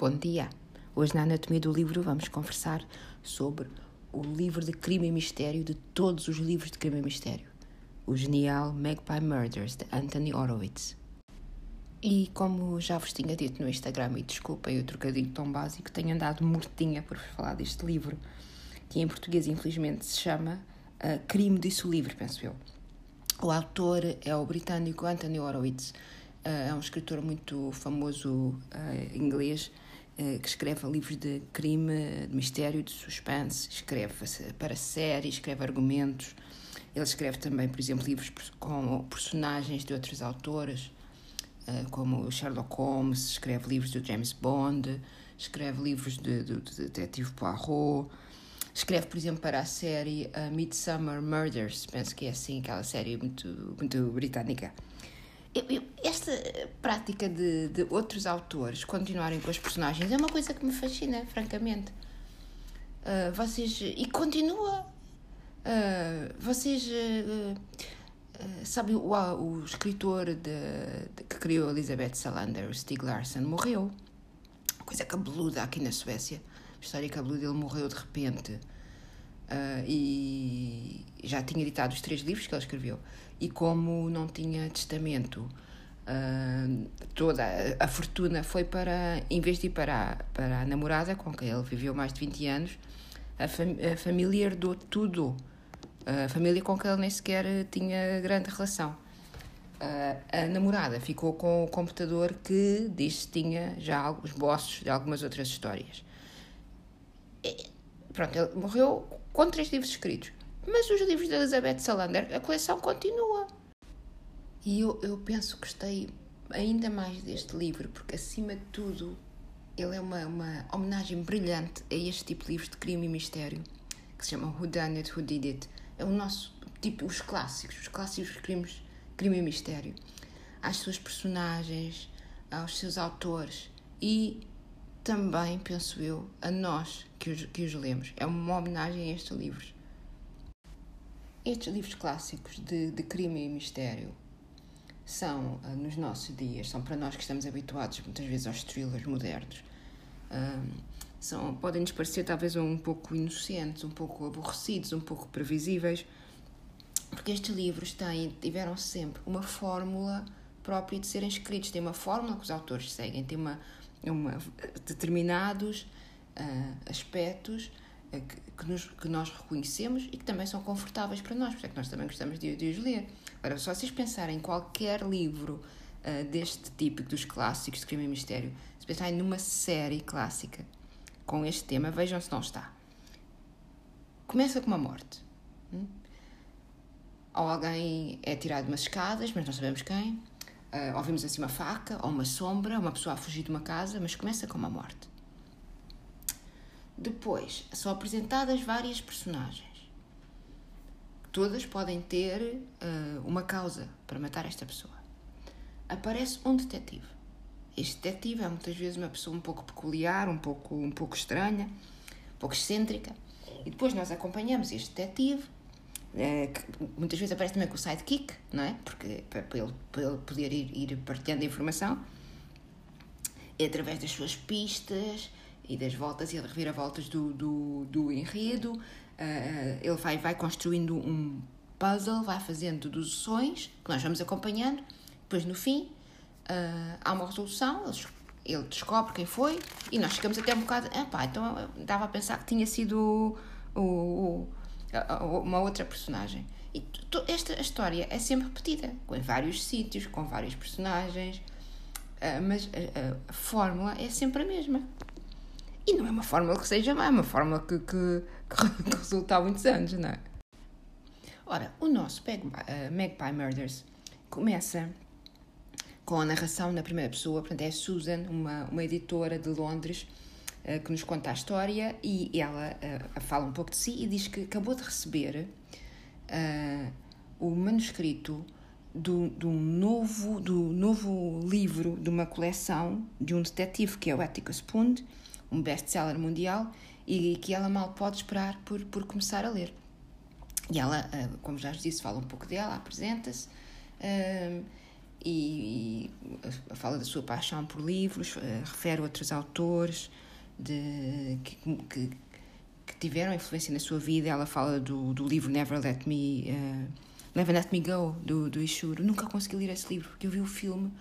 Bom dia! Hoje na Anatomia do Livro vamos conversar sobre o livro de crime e mistério de todos os livros de crime e mistério, o genial Magpie Murders, de Anthony Horowitz. E como já vos tinha dito no Instagram, e desculpem o trocadilho tão básico, tenho andado mortinha por falar deste livro, que em português infelizmente se chama uh, Crime disse o Livro, penso eu. O autor é o britânico Anthony Horowitz, uh, é um escritor muito famoso uh, inglês, que escreve livros de crime, de mistério, de suspense, escreve para séries, escreve argumentos. Ele escreve também, por exemplo, livros com personagens de outros autores, como Sherlock Holmes, escreve livros do James Bond, escreve livros de, de, de Detetive Poirot, escreve, por exemplo, para a série Midsummer Murders, penso que é assim, aquela série muito, muito britânica. Esta prática de, de outros autores continuarem com as personagens é uma coisa que me fascina, francamente. Uh, vocês. E continua. Uh, vocês. Uh, sabe, o, o escritor de, de, que criou Elizabeth Salander, Stieg Larsson, morreu. Coisa cabeluda aqui na Suécia. História cabeluda, ele morreu de repente. e já tinha editado os três livros que ele escreveu e como não tinha testamento, uh, toda a, a, fortuna foi para, em vez de ir para, para a namorada, com quem ele viveu mais de 20 anos, a, fam a família herdou tudo. A família com quem ele nem sequer tinha grande relação. Uh, a namorada ficou com o computador que diz que tinha já alguns bosses de algumas outras histórias. E, pronto, ele morreu com três livros escritos. Mas os livros de Elizabeth Salander, a coleção continua. E eu, eu penso que gostei ainda mais deste livro, porque acima de tudo ele é uma, uma homenagem brilhante a este tipo de livros de crime e mistério, que se chama Who Done It, Who Did It. É o nosso, tipo, os clássicos, os clássicos crimes, crime e mistério. Às suas personagens, aos seus autores e também, penso eu, a nós que os, que os lemos. É uma homenagem a estes livros. Estes livros clássicos de, de crime e mistério são, uh, nos nossos dias, são para nós que estamos habituados muitas vezes aos thrillers modernos, uh, são, podem nos parecer talvez um pouco inocentes, um pouco aborrecidos, um pouco previsíveis, porque estes livros têm, tiveram sempre uma fórmula própria de serem escritos, tem uma fórmula que os autores seguem, tem uma, uma determinados uh, aspectos que, que, nos, que nós reconhecemos e que também são confortáveis para nós, porque é que nós também gostamos de, de os ler. Agora, se vocês pensarem em qualquer livro uh, deste tipo, dos clássicos de crime e mistério, se pensarem numa série clássica com este tema, vejam se não está. Começa com uma morte. Hum? Ou alguém é tirado de umas escadas, mas não sabemos quem. Uh, ouvimos assim uma faca, ou uma sombra, uma pessoa a fugir de uma casa, mas começa com uma morte. Depois, são apresentadas várias personagens. Todas podem ter uh, uma causa para matar esta pessoa. Aparece um detetive. Este detetive é muitas vezes uma pessoa um pouco peculiar, um pouco, um pouco estranha, um pouco excêntrica. E depois nós acompanhamos este detetive, uh, muitas vezes aparece também com o sidekick, não é? Porque para, ele, para ele poder ir, ir partilhando a informação. É através das suas pistas, e das voltas e reviravoltas do, do, do enredo. Uh, ele vai, vai construindo um puzzle, vai fazendo deduções que nós vamos acompanhando. Depois, no fim, uh, há uma resolução, ele, ele, descobre quem foi e nós ficamos até um bocado. Ah, pá, então dava a pensar que tinha sido o, o, uma outra personagem. E esta história é sempre repetida, em vários sítios, com vários personagens, mas a fórmula é sempre a mesma. E não é uma fórmula que seja má, é uma fórmula que, que, que resulta há muitos anos, não é? Ora, o nosso uh, Magpie Murders começa com a narração na primeira pessoa, portanto é Susan, uma, uma editora de Londres, uh, que nos conta a história e ela uh, fala um pouco de si e diz que acabou de receber uh, o manuscrito do, do, novo, do novo livro de uma coleção de um detetive que é o Atticus Pund um best-seller mundial e que ela mal pode esperar por, por começar a ler. E ela, ah, como já disse, fala um pouco dela, apresenta-se. e, e fala da sua paixão por livros, uh, refere outros autores de, que, que, que, tiveram influência na sua vida. Ela fala do, do livro Never Let Me, uh, Never Let Me Go, do, do Ishuro. Nunca consegui ler esse livro, porque eu vi o filme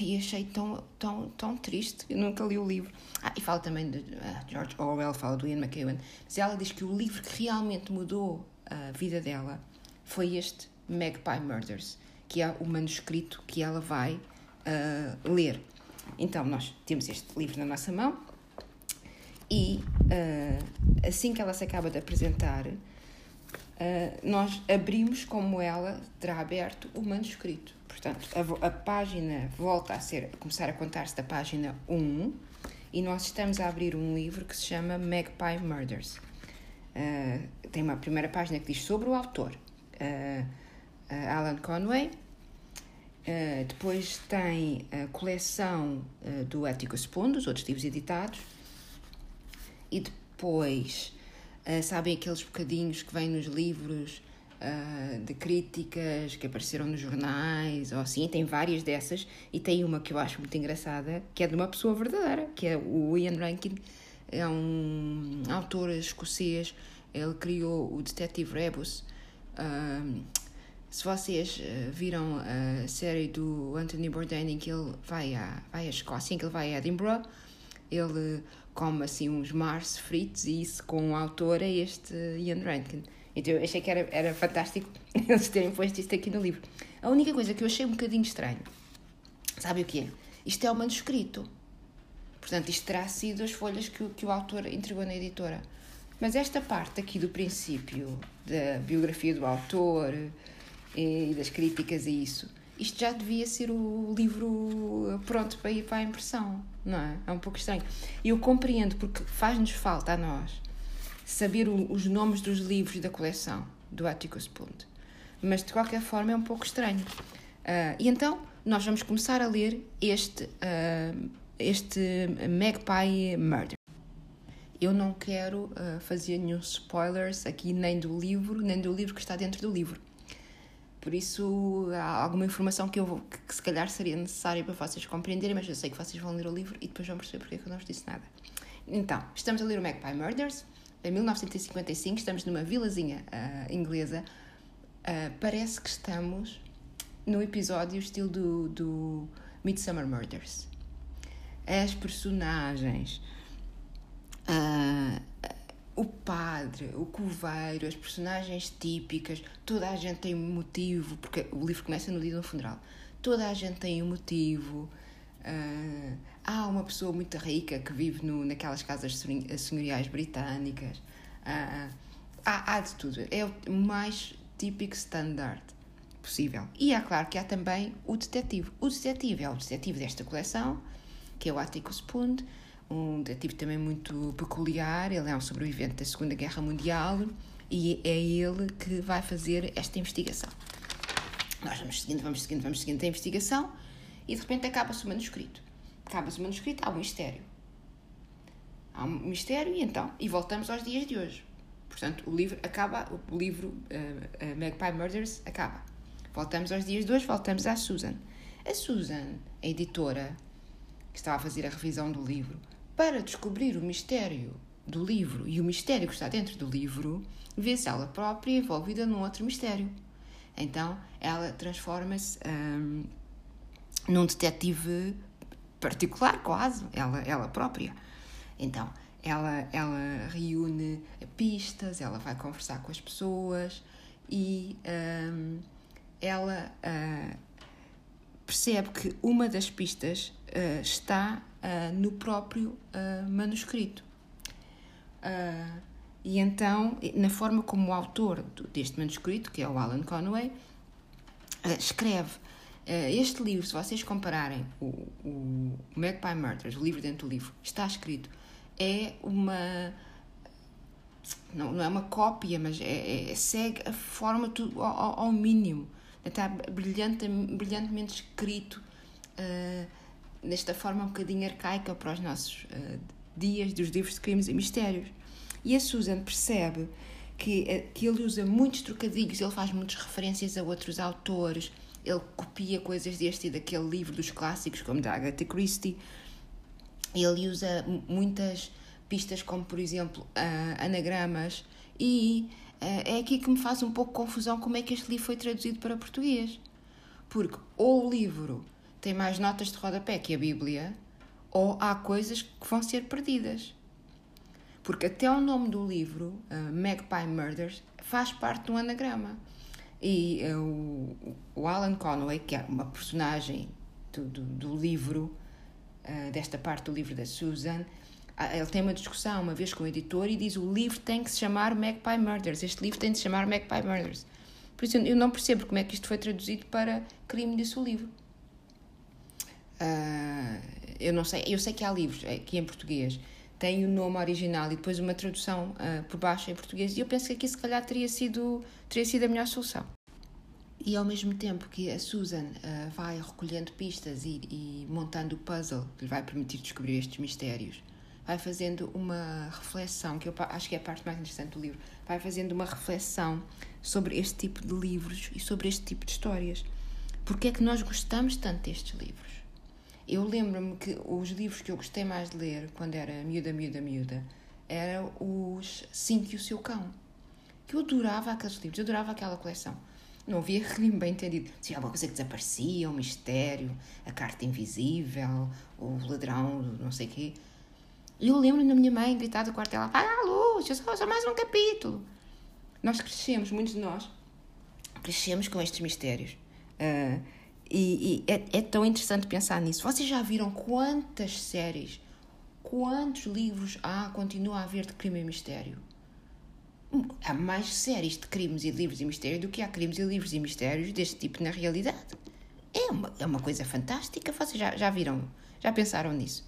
e achei tão, tão, tão triste. Eu nunca li o livro. Ah, e fala também de uh, George Orwell, fala do Ian McEwan. Mas ela diz que o livro que realmente mudou a vida dela foi este Magpie Murders que é o manuscrito que ela vai uh, ler. Então, nós temos este livro na nossa mão e uh, assim que ela se acaba de apresentar, uh, nós abrimos como ela terá aberto o manuscrito. Portanto, a, a página volta a ser, a começar a contar-se da página 1 e nós estamos a abrir um livro que se chama Magpie Murders. tem uma primeira página que diz sobre o autor. Alan Conway, Uh, depois tem a coleção uh, do Ético Spoon, dos outros livros editados. E depois, uh, sabem aqueles bocadinhos que vêm nos livros de críticas que apareceram nos jornais ou assim? Tem várias dessas. E tem uma que eu acho muito engraçada, que é de uma pessoa verdadeira, que é o Ian Rankin. É um autor escocês. Ele criou o Detetive Rebus. Se vocês uh, viram a série do Anthony Bourdain em que ele vai à, vai à Escócia, em que ele vai a Edinburgh, ele come assim uns Mars fritos e isso com o autor é este Ian Rankin. Então eu achei que era, era fantástico eles terem posto isto aqui no livro. A única coisa que eu achei um bocadinho estranho, sabe o que é? Isto é o manuscrito. Portanto, isto terá sido as folhas que, que o autor entregou na editora. Mas esta parte aqui do princípio da biografia do autor, e das críticas a isso. Isto já devia ser o livro pronto para ir para a impressão, não é? É um pouco estranho. Eu compreendo, porque faz-nos falta a nós saber o, os nomes dos livros da coleção do Atticus Punt. Mas de qualquer forma é um pouco estranho. Uh, e então nós vamos começar a ler este, uh, este Magpie Murder. Eu não quero uh, fazer nenhum spoilers aqui nem do livro, nem do livro que está dentro do livro. Por isso, há alguma informação que, eu, que, que se calhar seria necessária para vocês compreenderem, mas eu sei que vocês vão ler o livro e depois vão perceber porque é que eu não vos disse nada. Então, estamos a ler o Magpie Murders, em 1955, estamos numa vilazinha uh, inglesa. Uh, parece que estamos no episódio estilo do, do Midsummer Murders. As personagens, uh, o padre, o coveiro, as personagens típicas, toda a gente tem um motivo, porque o livro começa no dia do funeral. Toda a gente tem um motivo. Uh, há uma pessoa muito rica que vive no, naquelas casas senhoriais britânicas. Uh, há, há de tudo. É o mais típico standard possível. E é claro que há também o detetive. O detetive é o detetive desta coleção, que é o Atticus Pund um detetive também muito peculiar. Ele é um sobrevivente da Segunda Guerra Mundial e é ele que vai fazer esta investigação. Nós vamos seguindo, vamos seguindo, vamos seguindo a investigação e de repente acaba-se o manuscrito. Acaba-se o manuscrito, há um mistério. Há um mistério e então, e voltamos aos dias de hoje. Portanto, o livro acaba, o livro uh, uh, Magpie Murders acaba. Voltamos aos dias de hoje, voltamos à Susan. A Susan, a editora que estava a fazer a revisão do livro, para descobrir o mistério do livro e o mistério que está dentro do livro, vê-se ela própria envolvida num outro mistério. Então ela transforma-se hum, num detetive particular, quase, ela, ela própria. Então ela, ela reúne pistas, ela vai conversar com as pessoas e hum, ela uh, percebe que uma das pistas uh, está uh, no próprio uh, manuscrito. e então, na forma como o autor deste manuscrito, que é o Alan Conway, escreve este livro, se vocês compararem o, o Magpie Murders, o livro dentro do livro, está escrito, é uma não, não é uma cópia, mas é, é segue a forma tudo ao, ao, mínimo. Está brilhante, brilhantemente escrito. Uh, nesta forma um bocadinho arcaica para os nossos uh, dias dos livros de crimes e mistérios. E a Susan percebe que, uh, que ele usa muitos trocadilhos, ele faz muitas referências a outros autores, ele copia coisas deste e daquele livro dos clássicos, como da Agatha Christie. Ele usa muitas pistas, como por exemplo uh, anagramas, e uh, é aqui que me faz um pouco confusão como é que este livro foi traduzido para português. Porque ou o livro tem mais notas de rodapé que a Bíblia, ou há coisas que vão ser perdidas. Porque até o nome do livro, uh, Magpie Murders, faz parte um anagrama. E uh, o, Alan Conway, que é uma personagem do, do, do livro, uh, desta parte do livro da Susan, ele tem uma discussão uma vez com o editor e diz o livro tem que se chamar Magpie Murders. Este livro tem de se chamar Magpie Murders. Por isso eu não percebo como é que isto foi traduzido para Crime disse o livro. Uh, eu não sei, eu sei que há livros aqui em português tem o nome original e depois uma tradução uh, por baixo em português. E eu penso que aqui se calhar teria sido, teria sido a melhor solução. E ao mesmo tempo que a Susan uh, vai recolhendo pistas e, e, montando o puzzle que lhe vai permitir descobrir estes mistérios, vai fazendo uma reflexão, que eu acho que é a parte mais interessante do livro, vai fazendo uma reflexão sobre este tipo de livros e sobre este tipo de histórias. Porque é que nós gostamos tanto destes livros? Eu lembro-me que os livros que eu gostei mais de ler quando era miúda, miúda, miúda eram os Cinco e o Seu Cão. Que eu adorava aqueles livros, eu adorava aquela coleção. Não havia crime bem entendido. Se alguma coisa que desaparecia, um mistério, a carta invisível, o ladrão, não sei o quê. E eu lembro da minha mãe gritar do quarto dela: apaga a luz, eu só, só mais um capítulo. Nós crescemos, muitos de nós, crescemos com estes mistérios. Uh, e, e é, é, tão interessante pensar nisso. Vocês já viram quantas séries, quantos livros há, continua a haver de crime e mistério? Há mais séries de crimes e livros e mistério do que há crimes e livros e mistérios deste tipo na realidade. É uma, é uma coisa fantástica. Vocês já, já viram, já pensaram nisso?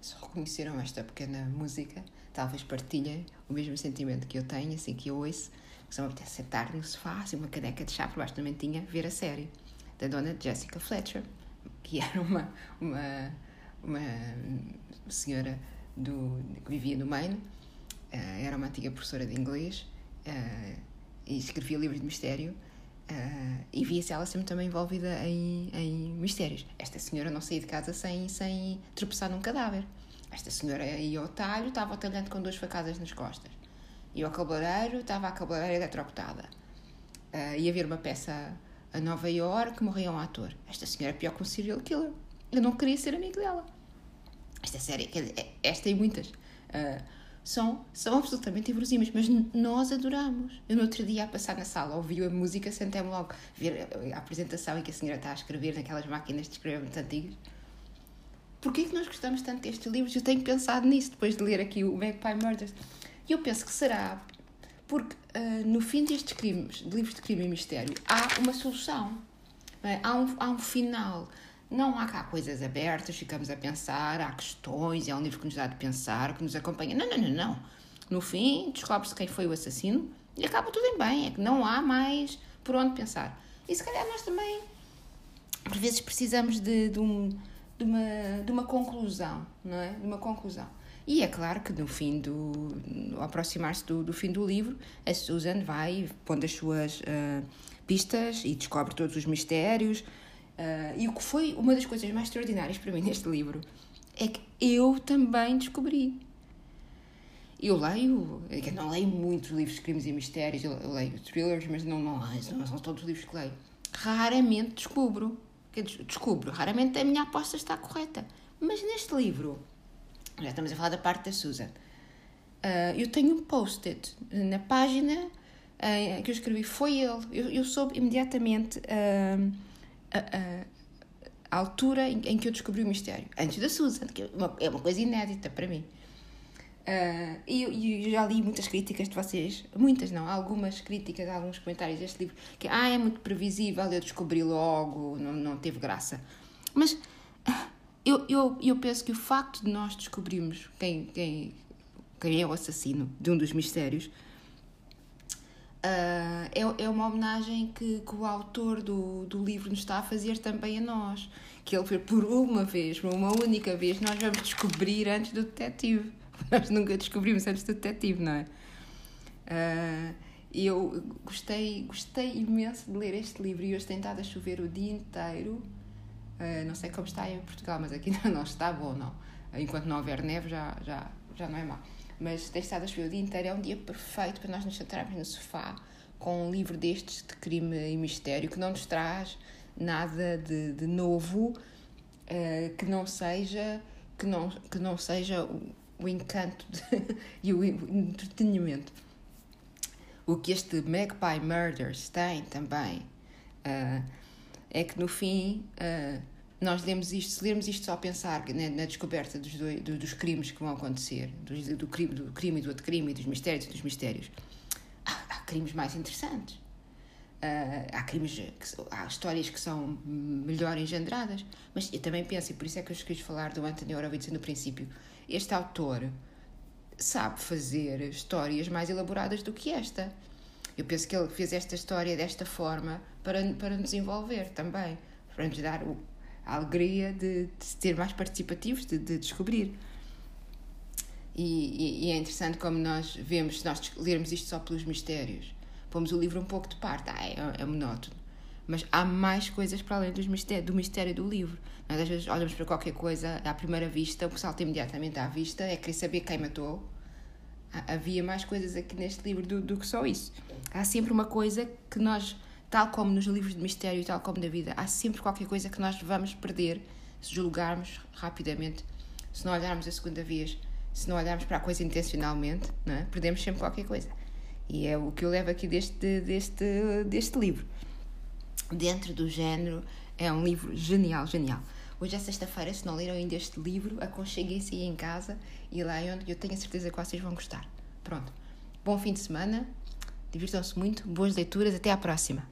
Se reconheceram esta pequena música, talvez partilhem o mesmo sentimento que eu tenho assim que eu ouço só me apetece sentar no sofá, assim, uma caneca de chá por baixo da mentinha, ver a série da dona Jessica Fletcher, que era uma, uma, uma senhora do, que vivia no Maine, uh, era uma antiga professora de inglês uh, e escrevia livros de mistério. Uh, e via-se ela sempre também envolvida em, em mistérios. Esta senhora não saía de casa sem, sem tropeçar num cadáver. Esta senhora ia ao talho, estava ao talhante com duas facadas nas costas. E ao cabeleireiro estava a cabeleireira eletrocutada. Uh, ia ver uma peça a Nova York, morria um ator. Esta senhora é pior que um serial killer. Eu não queria ser amigo dela. Esta série, é, esta e muitas, uh, são, são absolutamente inverosímeis, mas nós adoramos. Eu no outro dia, a passar na sala, ouvi a música, sentei-me logo ver a apresentação em que a senhora está a escrever naquelas máquinas de escrever muito antigas. Porquê que nós gostamos tanto destes livros? Eu tenho pensado nisso depois de ler aqui o Magpie Murders. E eu penso que será porque uh, no fim destes crimes, de livros de crime e mistério, há uma solução. É? Há, um, há um final. Não há cá coisas abertas, ficamos a pensar, há questões, é um livro que nos dá de pensar, que nos acompanha. Não, não, não, não. No fim, descobre-se quem foi o assassino e acaba tudo em bem. É que não há mais por onde pensar. E se calhar nós também, por vezes, precisamos de, de, um, de, uma, de uma conclusão, não é? De uma conclusão. E é claro que no fim do. ao aproximar-se do, do fim do livro, a Susan vai pondo as suas uh, pistas e descobre todos os mistérios. Uh, e o que foi uma das coisas mais extraordinárias para mim neste livro é que eu também descobri. Eu leio, eu não leio muitos livros de crimes e mistérios, eu leio thrillers, mas não, não, não são todos os livros que leio. Raramente descubro, descubro, raramente a minha aposta está correta. Mas neste livro, já estamos a falar da parte da Susan. Uh, eu tenho um post-it na página uh, que eu escrevi, foi ele. Eu, eu soube imediatamente uh, a, a, a, altura em, em, que eu descobri o mistério. Antes da Susan, que é uma, é uma coisa inédita para mim. e eu, eu, já li muitas críticas de vocês, muitas não, algumas críticas, alguns comentários deste livro, que ah, é muito previsível, eu descobri logo, não, não teve graça. Mas eu, eu, eu penso que o facto de nós descobrirmos quem, quem, quem é o assassino de um dos mistérios uh, é, é uma homenagem que, que o autor do, do livro nos está a fazer também a nós. Que ele, por uma vez, por uma única vez, nós vamos descobrir antes do detetive. Nós nunca descobrimos antes do detetive, não é? Uh, eu gostei, gostei imenso de ler este livro e hoje tem estado a chover o dia inteiro. Uh, não sei como está em Portugal, mas aqui não está bom, não. Enquanto não houver neve, já, já, já não é mal. Mas tem estado a chover o dia inteiro, é um dia perfeito para nós nos sentarmos no sofá com um livro destes de crime e mistério que não nos traz nada de, de novo uh, que não seja que não, que não seja o, o encanto de, e o entretenimento. O que este Magpie Murders tem também uh, é que no fim uh, nós lemos isto, se lermos isto só a pensar na descoberta dos, dois, dos crimes que vão acontecer, do, do, crime, do crime e do outro crime, e dos mistérios e dos mistérios, há, há crimes mais interessantes. Uh, há crimes, que, há histórias que são melhor engendradas, mas eu também penso, e por isso é que eu quis falar do Anthony Horowitz no princípio, este autor sabe fazer histórias mais elaboradas do que esta. Eu penso que ele fez esta história desta forma para, para nos envolver também, para nos dar o, a alegria de, de ser mais participativos, de, de descobrir. E, e, e, é interessante como nós vemos, se nós lermos isto só pelos mistérios, pomos o livro um pouco de parte, ah, é, é monótono. Mas há mais coisas para além dos mistério, do mistério do livro. Nós às vezes olhamos para qualquer coisa à primeira vista, o que salta imediatamente à vista é querer saber quem matou. Havia mais coisas aqui neste livro do, do que só isso. Há sempre uma coisa que nós, tal como nos livros de mistério, tal como na vida, há sempre qualquer coisa que nós vamos perder se julgarmos rapidamente, se não olharmos a segunda vez, se não olharmos para a coisa intencionalmente, é? perdemos sempre qualquer coisa. E é o que eu levo aqui deste, deste, deste livro. Dentro do género, é um livro genial, genial. Hoje é sexta-feira, se não leram ainda este livro, aconcheguem-se aí em casa e lá é eu tenho a certeza que vocês vão gostar. Pronto. Bom fim de semana, divirtam-se muito, boas leituras, até à próxima.